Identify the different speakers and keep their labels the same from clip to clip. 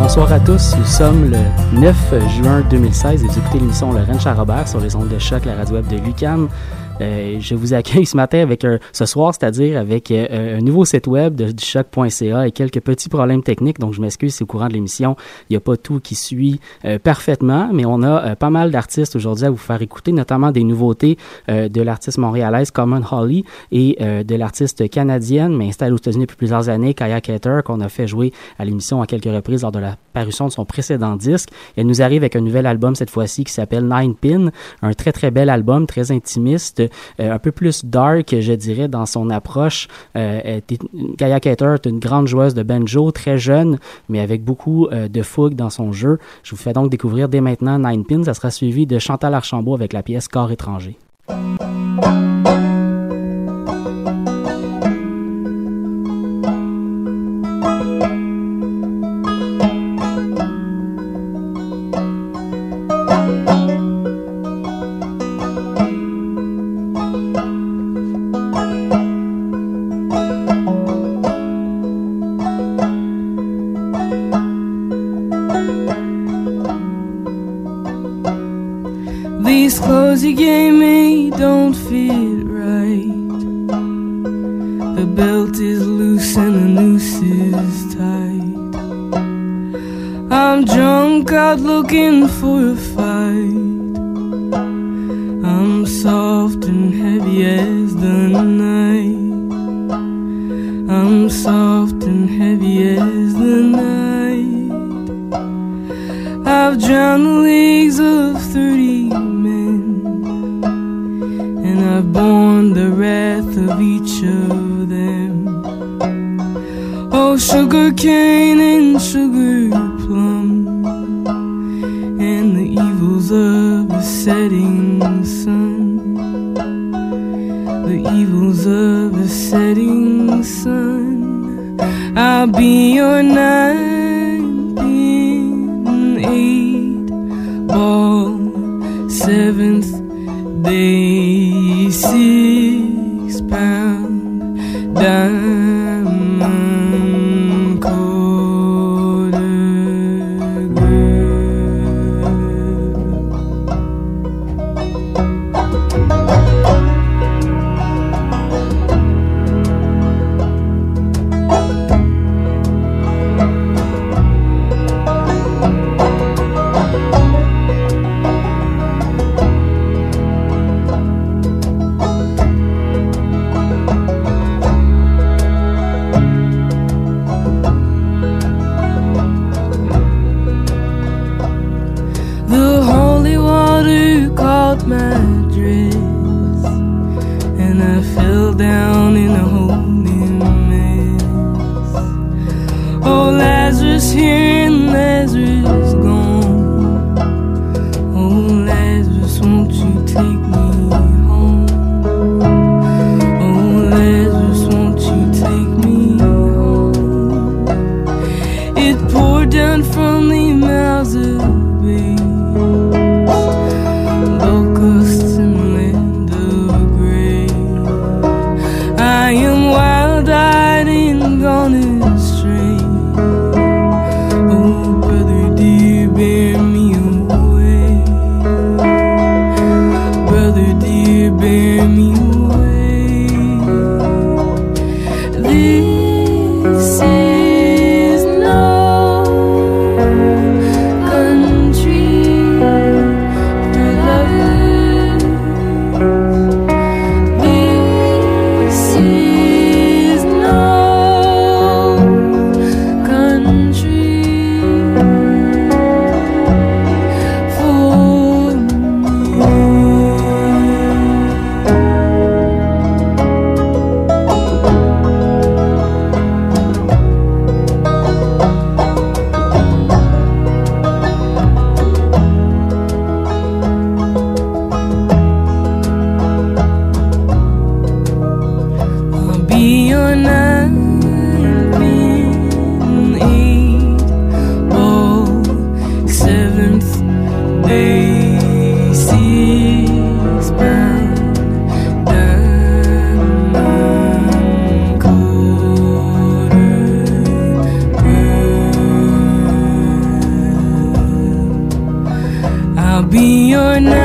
Speaker 1: Bonsoir à tous, nous sommes le 9 juin 2016 et vous écoutez l'émission Lorraine Charrobert sur les ondes de choc, la radio web de Lucam. Euh, je vous accueille ce matin avec un, ce soir, c'est-à-dire avec euh, un nouveau site web de, et quelques petits problèmes techniques. Donc, je m'excuse si au courant de l'émission, il n'y a pas tout qui suit euh, parfaitement, mais on a pas mal d'artistes aujourd'hui à vous faire écouter, notamment des nouveautés de l'artiste montréalaise Common Holly et de l'artiste canadienne, mais installée aux États-Unis depuis plusieurs années, Kaya Keter, qu'on a fait jouer à l'émission à quelques reprises lors de la parution de son précédent disque. Elle nous arrive avec un nouvel album cette fois-ci qui s'appelle Nine Pin, un très très bel album, très intimiste, euh, un peu plus dark, je dirais, dans son approche. Euh, Gaia Cater est une grande joueuse de banjo, très jeune, mais avec beaucoup euh, de fougue dans son jeu. Je vous fais donc découvrir dès maintenant Nine Pins. Ça sera suivi de Chantal Archambault avec la pièce Corps étranger.
Speaker 2: These clothes you gave me don't fit right. The belt is loose and the noose is
Speaker 3: tight.
Speaker 1: I'm drunk out looking for a fight. I'm soft and heavy as the night. I'm soft and heavy as the night. I've drowned cane and sugar plum and the evils of the setting sun. The evils of the setting sun. I'll be your. fell down. your name.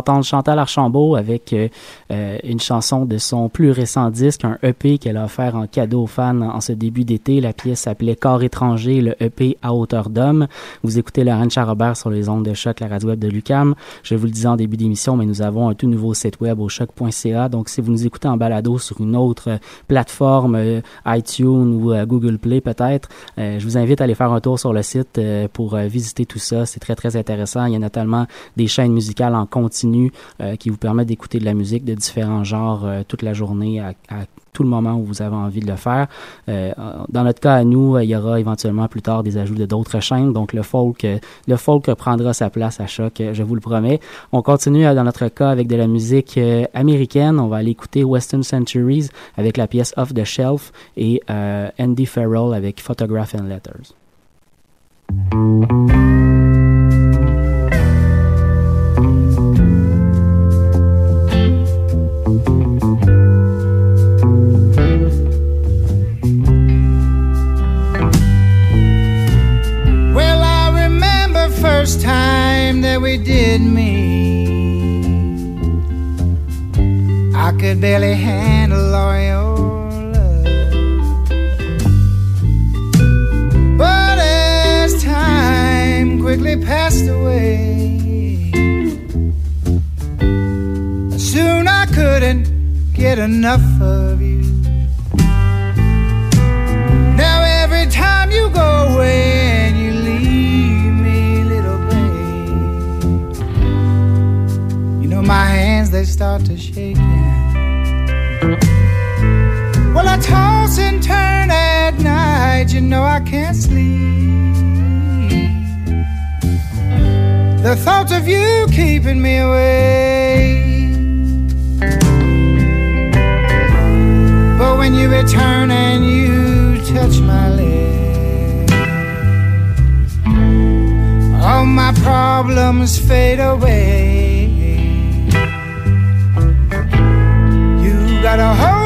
Speaker 4: entendre
Speaker 3: Chantal Archambault avec euh, une chanson de son plus récent disque, un EP qu'elle a offert en cadeau aux fans en ce début d'été. La pièce s'appelait Corps étranger, le EP à hauteur d'homme. Vous écoutez Laurent Charrobert sur les ondes de choc, la radio web de Lucam. Je vous le disais en début d'émission, mais nous avons un tout nouveau site web au choc.ca. Donc, si vous nous écoutez en balado sur une autre plateforme, euh, iTunes ou Google Play peut-être, je vous invite à aller faire un tour sur le site pour visiter tout ça. C'est très, très intéressant. Il y a notamment des chaînes musicales en continu euh, qui vous permet d'écouter de la musique de différents genres euh, toute la journée à, tout le moment où vous avez envie de le faire. Euh, dans notre cas à nous, il y aura éventuellement plus tard des ajouts de d'autres chaînes, donc le folk, le folk prendra sa place à choc, je vous le promets. On continue dans notre cas avec de la musique américaine. On va aller écouter Western Centuries avec la pièce Off the Shelf et Andy Farrell avec Photograph and Letters.
Speaker 5: worry did me. I could barely handle all your love. But as time quickly passed away, soon I couldn't get enough of you. Now every time you go. they start to shake you. Well, I toss and turn at night, you know I can't sleep. The thought of you keeping me awake. But when you return and you touch my lips. All my problems fade away. got a home.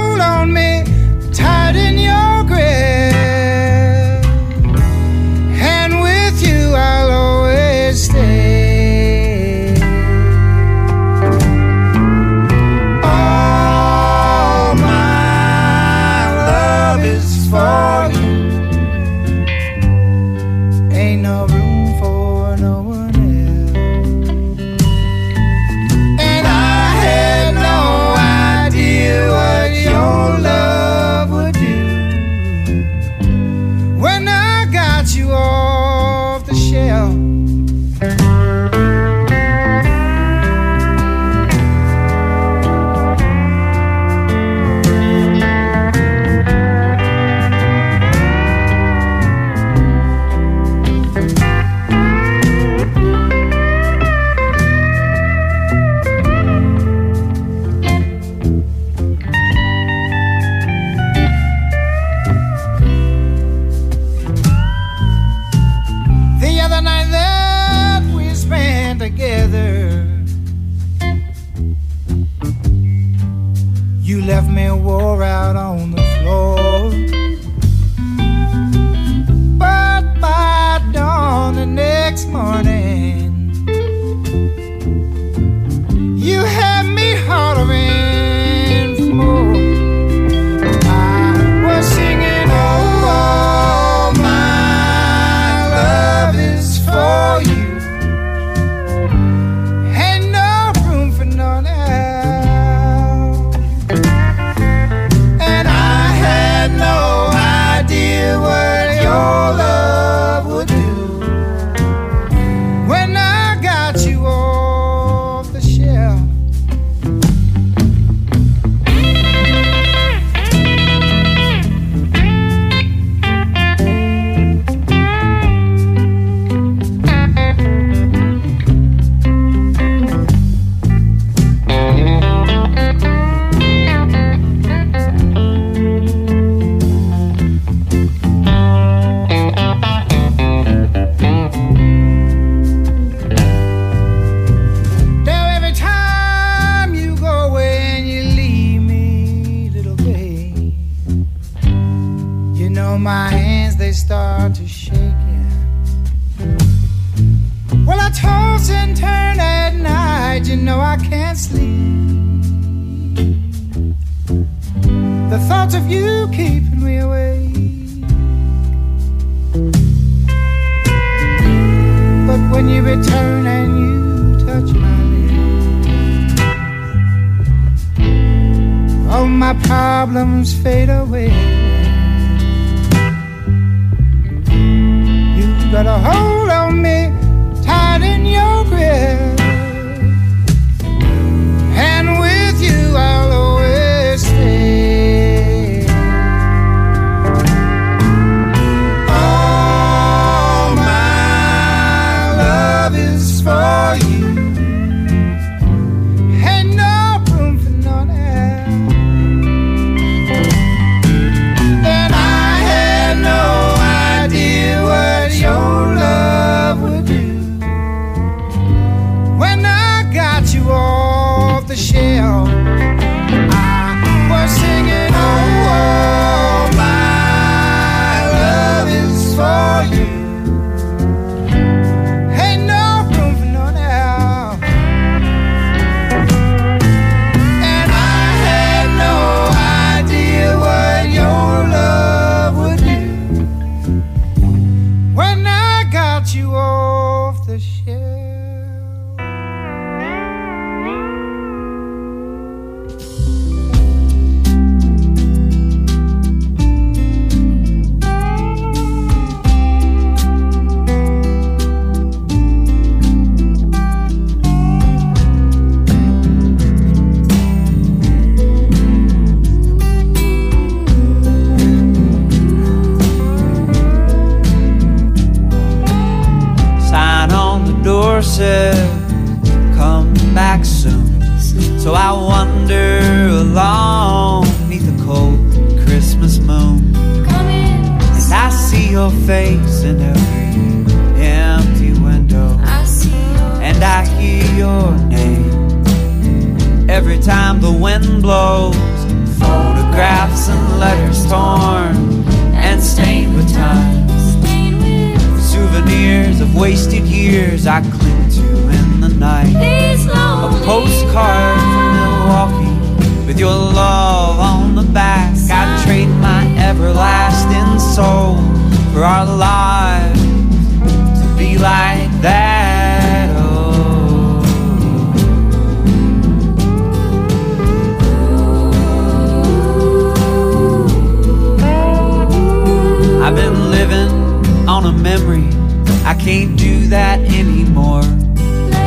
Speaker 5: I
Speaker 6: can't do that anymore.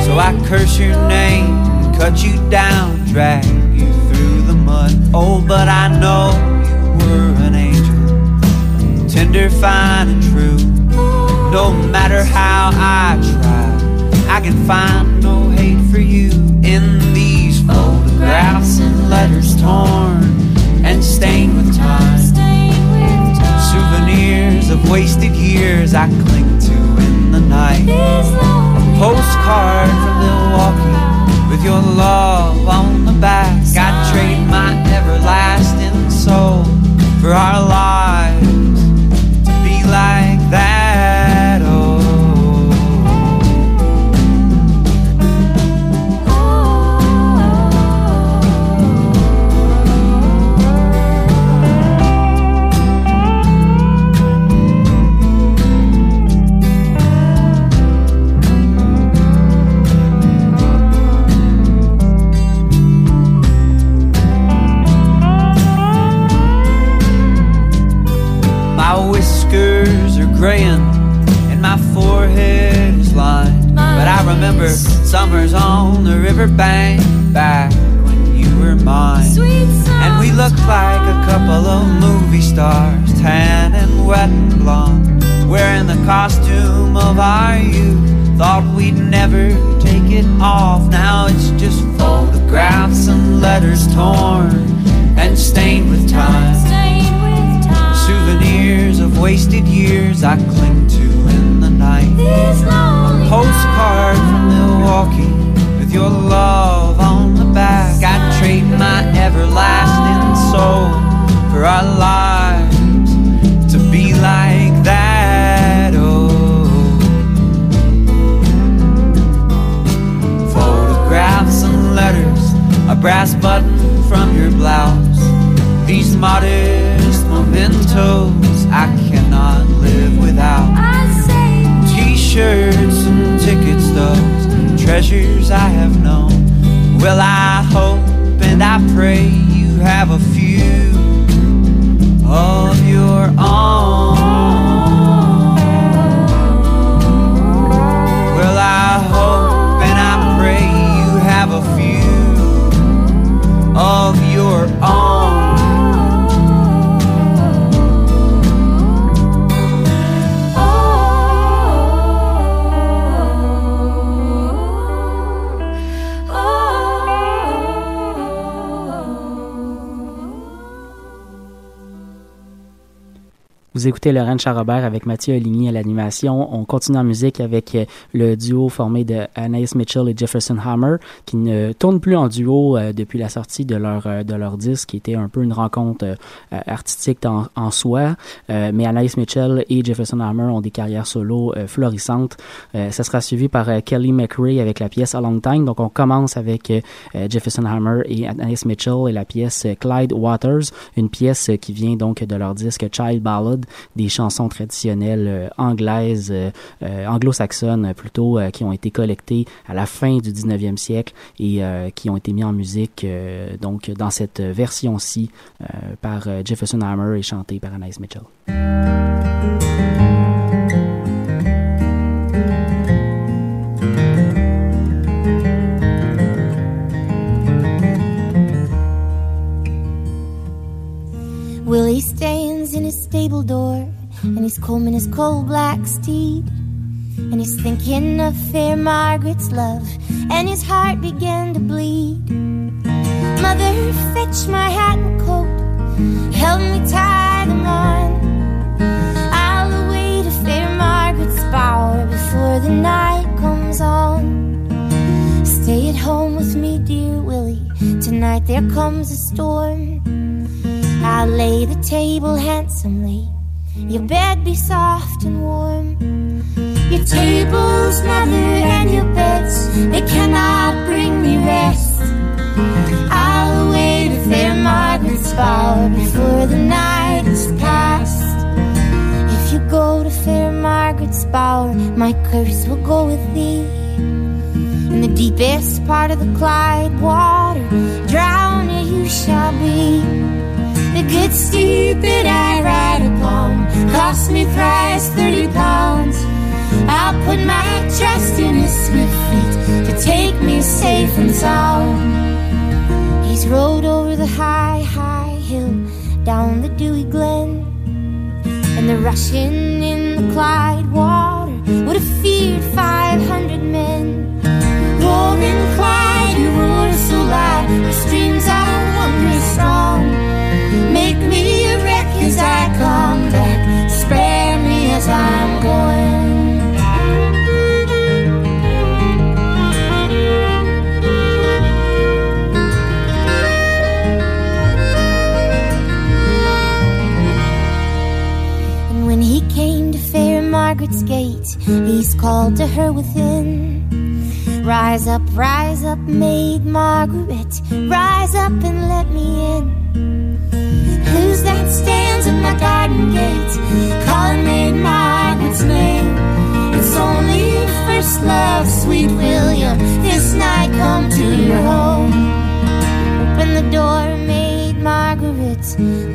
Speaker 6: So I curse your name, cut you down, drag you through the mud. Oh, but I know you were an angel, tender, fine, and true. No matter how I try, I can find no hate for you in these photographs and letters torn and stained with time.
Speaker 3: stain with time.
Speaker 6: Souvenirs of wasted years I cling the night.
Speaker 3: These
Speaker 6: Postcard from Milwaukee with your love on the back. I'd trade my everlasting soul for our lives letters torn and stained with time.
Speaker 3: stain with time.
Speaker 6: Souvenirs of wasted years I cling to in the night.
Speaker 3: A
Speaker 6: Postcard from Milwaukee with your love on the back. I'd trade my everlasting soul for our lives treasures I have known.
Speaker 4: Vous écoutez Laurent Charrobert avec Mathieu Aligny à l'animation. On continue en musique avec euh, le duo formé de Anaïs Mitchell et Jefferson Hammer, qui ne tournent plus en duo euh, depuis la sortie de leur euh, de leur disque, qui était un peu une rencontre artistique en, soi. Mais Anaïs Mitchell et Jefferson Hammer ont des carrières solo florissantes. Ça sera suivi par Kelly McRae avec la pièce A Long Time. Donc on commence avec Jefferson Hammer et Anaïs Mitchell et la pièce Clyde Waters, une pièce qui vient donc de leur disque Child Ballad, des chansons traditionnelles euh, anglaises, euh, euh, anglo-saxonnes plutôt, qui ont été collectées à la fin du 19e siècle et qui ont été mis en musique donc dans cette version-ci par Jefferson Hammer et chantée par Anaïs Mitchell.
Speaker 7: door, and he's combing his coal black steed. And he's thinking of fair Margaret's love, and his heart began to bleed. Mother, fetch my hat and coat, help me tie them on. I'll away to fair Margaret's bower before the night comes on. Stay at home with me, dear Willie. Tonight there comes a storm. I'll lay the table handsomely your bed be soft and warm. Your tables, mother, and your beds, they cannot bring me rest. I'll wait to fair Margaret's bower before the night is past. If you go to fair Margaret's bower, my curse will go with thee. In the deepest part of the Clyde water, drowned you shall be. The good steed that I ride upon cost me thrice thirty pounds. I'll put my trust in his swift feet to take me safe and sound. He's rode over the high, high hill, down the dewy glen, and the rushing in the Clyde water would have feared five hundred men. Roaring Clyde, you roar so loud, the streams are wondrous strong. Make me called to her within. Rise up, rise up, maid Margaret, rise up and let me in. Who's that stands at my garden gate, calling maid Margaret's name? It's only first love, sweet William, this night come to your home. Open the door, maid Margaret,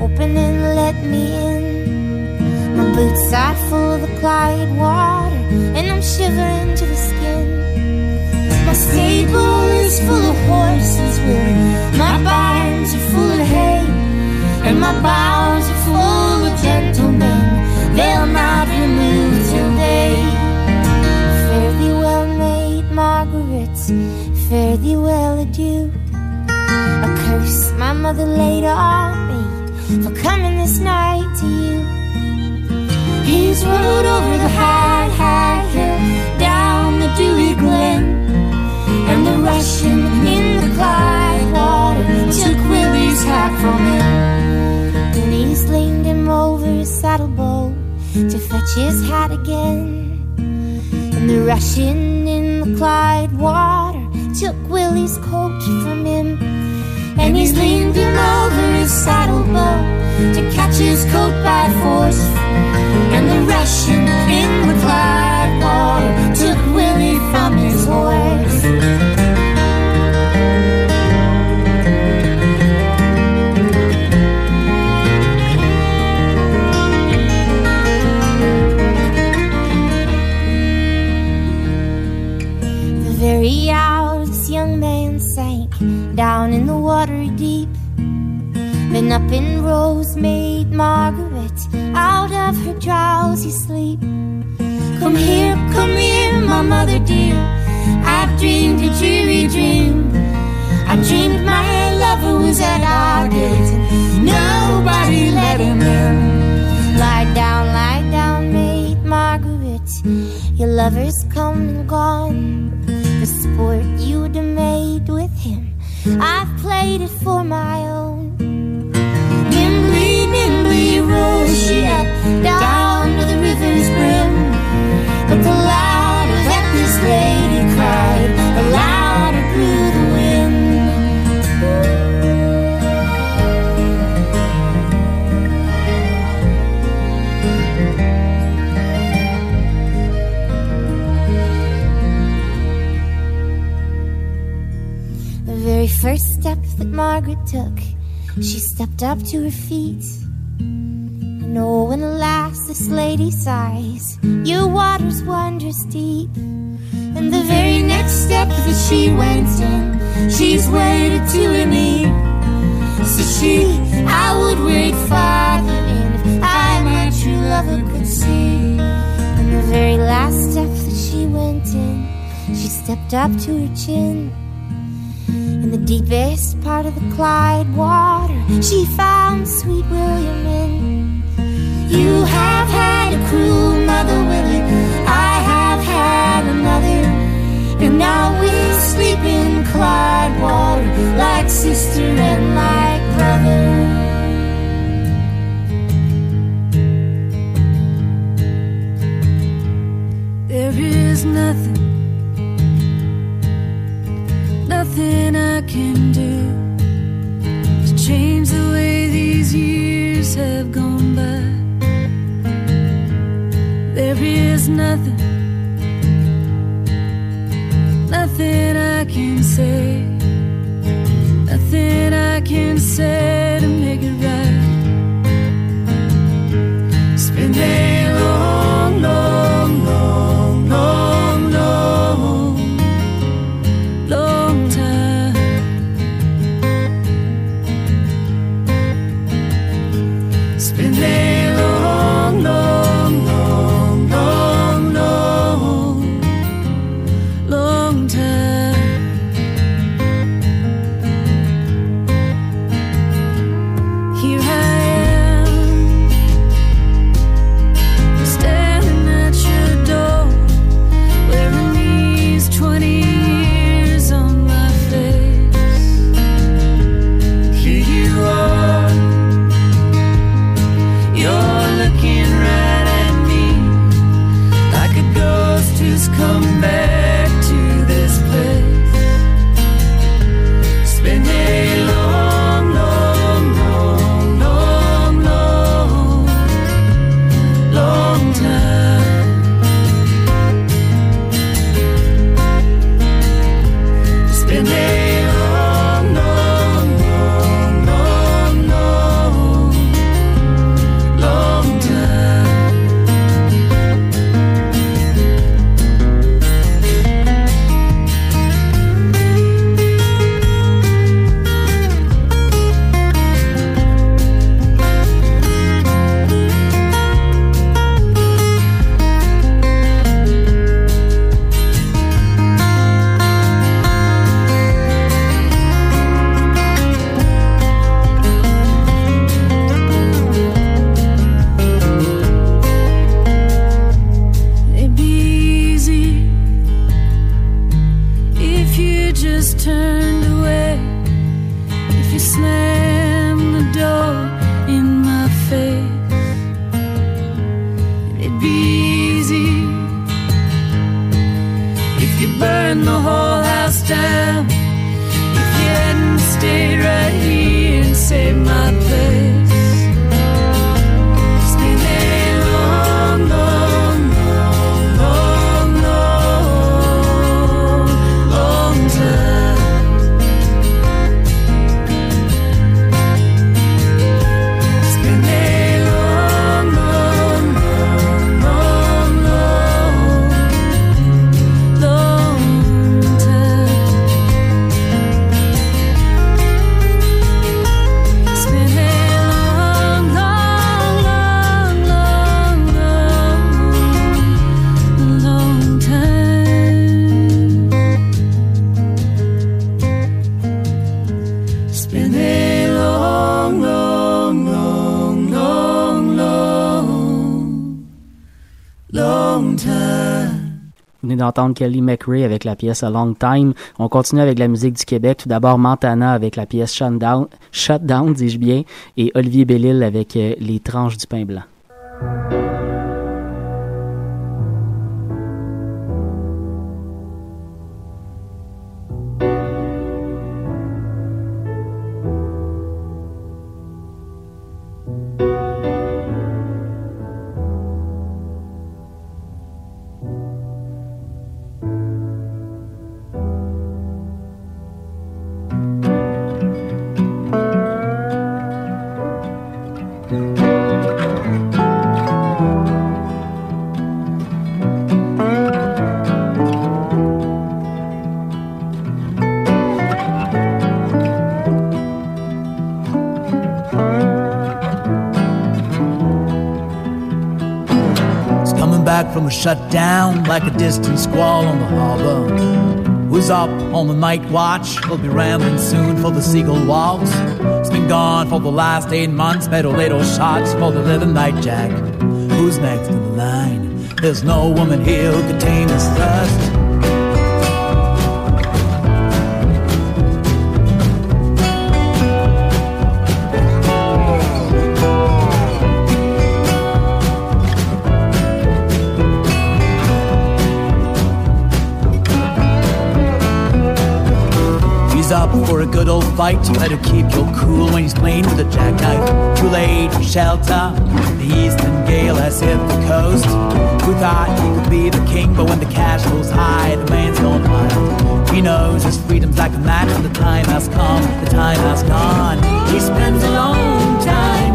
Speaker 7: open and let me in. My boots are full of the Clyde water, Shivering to the skin. My stable is full of horses, Willie. My barns are full of hay, and my bows are full of gentlemen. They'll not remove till day. Fare thee well, maid Margaret. Fare thee well, adieu. A curse my mother laid on me for coming this night to you. He's rode over the high Clyde water took Willie's hat from him. He's leaned him over his saddlebow to fetch his hat again, and the rushing in the Clyde water took Willie's coat from him. And he's leaned him over his saddlebow to catch his coat by force. And the rushing in the Clyde water took Willie from his horse. To her chin. In the deepest part of the Clyde water, she found sweet William in. You have had a cruel mother, Willie. I have had another. And now we sleep in Clyde water like sister and like brother.
Speaker 3: There is nothing There is nothing, nothing I can say, nothing I can say
Speaker 4: d'entendre Kelly McRae avec la pièce A Long Time. On continue avec la musique du Québec. Tout d'abord Montana avec la pièce Shutdown, Shutdown dis-je bien, et Olivier Bellil avec euh, Les tranches du pain blanc.
Speaker 8: Back down like a distant squall on the harbor. Who's up on the night watch? We'll be rambling soon for the seagull walks. It's been gone for the last eight months, little shots for the little nightjack. Who's next in the line? There's no woman here who could tame his thirst. A good old fight, you better keep your cool when he's playing with a jackknife. Too late for shelter. The eastern gale has hit the coast. Who thought he could be the king? But when the cash goes high, the man's gone wild. He knows his freedom's like a match, and the time has come, the time has gone. He spends a long time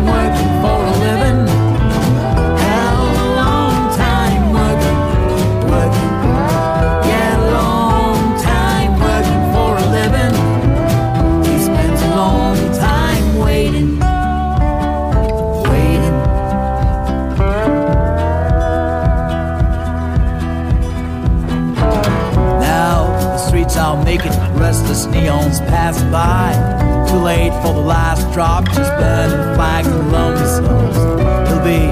Speaker 8: restless neons pass by. Too late for the last drop, just burning flags and lonely souls. He'll be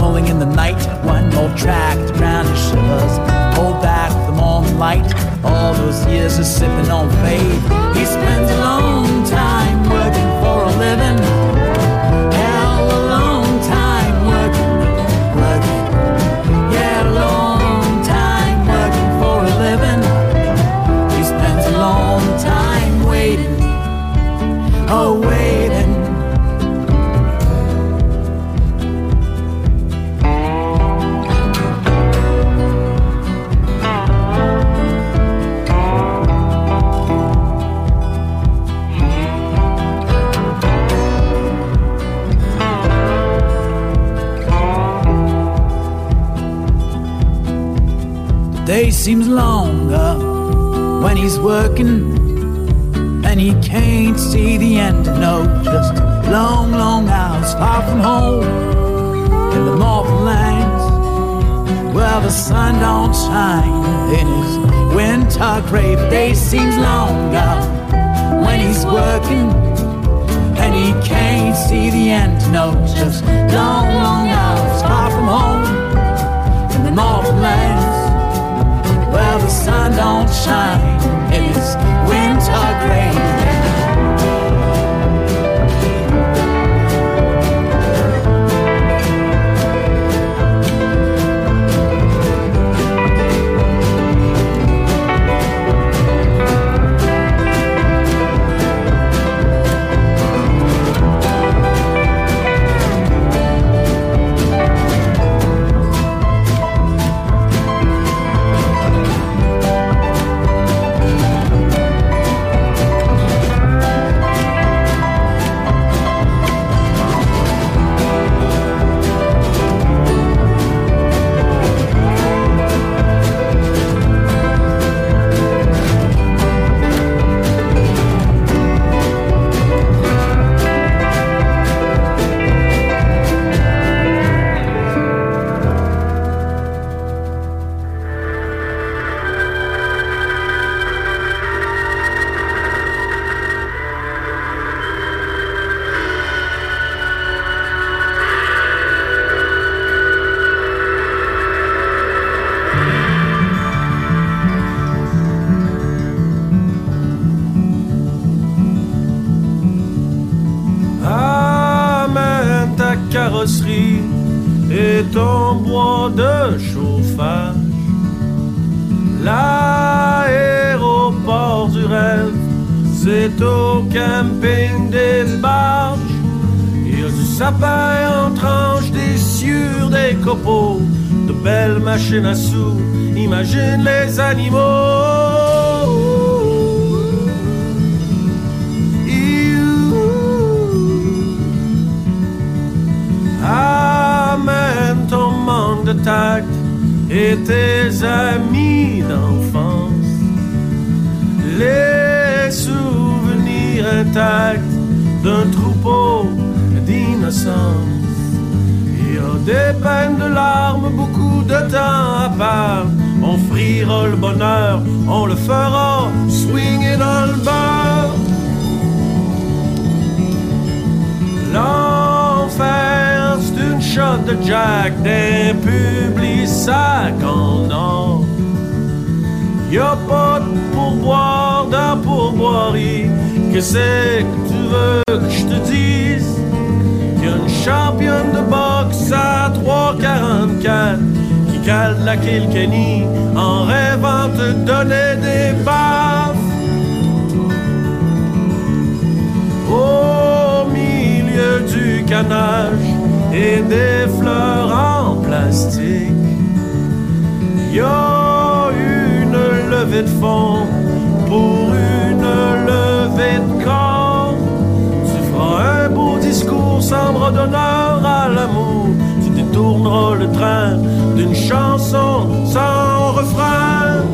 Speaker 8: mulling in the night, one more track to drown his shivers. Hold back the morning light, all those years of sipping on faith. He spends a long time working for a living. Seems longer when he's working and he can't see the end. No, just long, long hours far from home in the northern lands where the sun don't shine in his winter grave. Day seems longer when he's working and he can't see the end. No, just long, long hours far from home in the northern lands where the sun don't shine in his winter grave.
Speaker 9: Au camping des barges. Il y a du sapin en tranche, des sciures, des copeaux, de belles machines à sous. Imagine les animaux. Amène ton manque de tact et tes amis d'enfance. D'un troupeau d'innocence. Il y a des de larmes, beaucoup de temps à part. On friera le bonheur, on le fera swinger dans le bar. L'enfer, c'est une shot de Jack d'un public sac en or y a pas de pourboire dans pourboirie. Que c'est que tu veux que je te dise? Qu'il y a une championne de boxe à 3,44 qui cale la Kilkenny en rêvant de donner des baffes. Au milieu du canage et des fleurs en plastique. Y a de fond pour une levée de corps. Tu feras un beau discours sans d'honneur à l'amour. Tu détourneras le train d'une chanson sans refrain.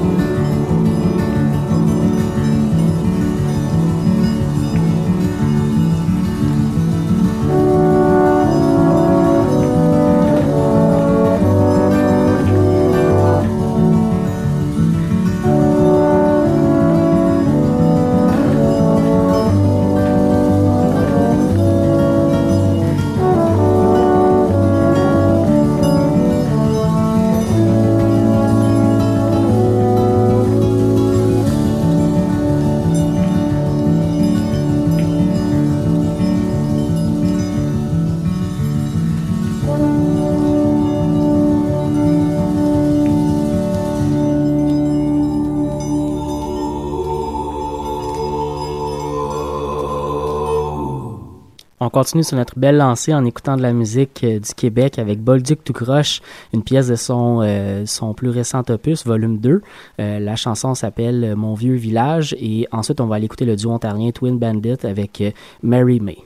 Speaker 4: On continue sur notre belle lancée en écoutant de la musique euh, du Québec avec Bolduc tout croche, une pièce de son, euh, son plus récent opus, volume 2. Euh, la chanson s'appelle Mon vieux village et ensuite on va aller écouter le duo ontarien Twin Bandit avec Mary May.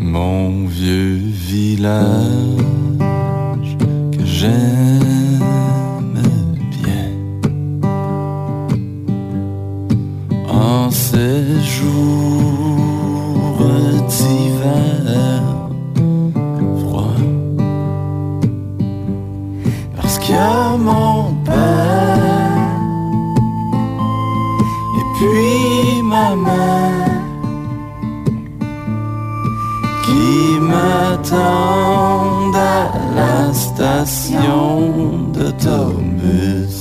Speaker 10: Mon vieux village que j'aime
Speaker 3: ces jours d'hiver froid. Parce qu'il y a mon père et puis ma mère qui m'attendent à la station d'autobus.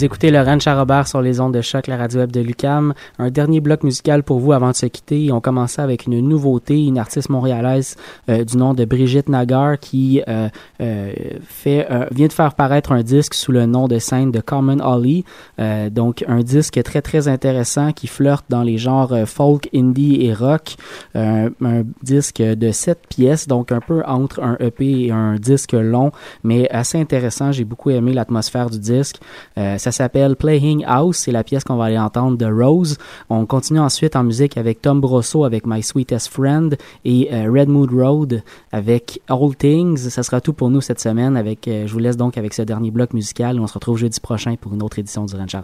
Speaker 4: Vous écoutez Laurent Charrobert sur les ondes de choc, la radio web de Lucam. Un dernier bloc musical pour vous avant de se quitter. On commence avec une nouveauté, une artiste montréalaise euh, du nom de Brigitte Nagar qui euh, euh, vient de faire paraître un disque sous le nom de scène de Common Holly. Euh, donc un disque très très intéressant qui flirte dans les genres folk, indie et rock. Un disque de sept pièces, donc un peu entre un EP et un disque long, mais assez intéressant. J'ai beaucoup aimé l'atmosphère du disque. Ça s'appelle Playing House, c'est la pièce qu'on va aller entendre de Rose. On continue ensuite en musique avec Tom Brosso avec My Sweetest Friend et euh, Red Mood Road avec All Things. Ça sera tout pour nous cette semaine. Avec, euh, je vous laisse donc avec ce dernier bloc musical. On se retrouve jeudi prochain pour une autre édition du Ranch à.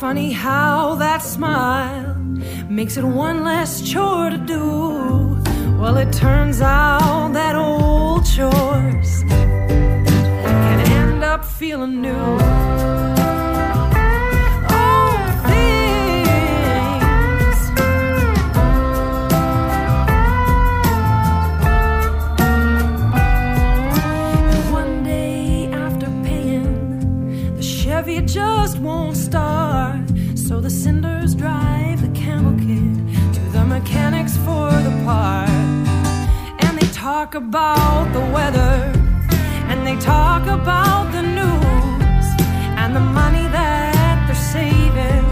Speaker 11: Funny how that smile makes it one less chore to do. Well, it turns out that old chores can end up feeling new. talk about the weather, and they talk about the news, and the money that they're saving.